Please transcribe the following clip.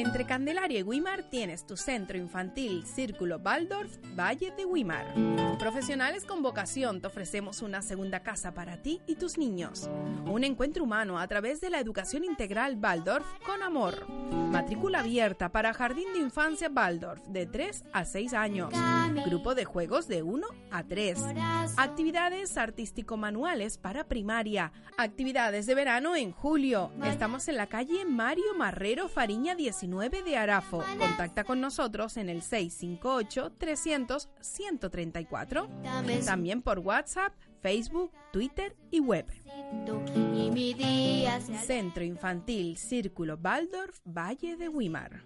Entre Candelaria y Wimar tienes tu centro infantil Círculo Waldorf Valle de Wimar. Profesionales con vocación te ofrecemos una segunda casa para ti y tus niños. Un encuentro humano a través de la educación integral Waldorf con amor. Matrícula abierta para Jardín de Infancia Waldorf de 3 a 6 años. Grupo de juegos de 1 a 3. Actividades artístico-manuales para primaria. Actividades de verano en julio. Estamos en la calle Mario Marrero Fariña 19 de Arafo. Contacta con nosotros en el 658 300 134. También por WhatsApp, Facebook, Twitter y web. Centro Infantil Círculo Waldorf Valle de morado.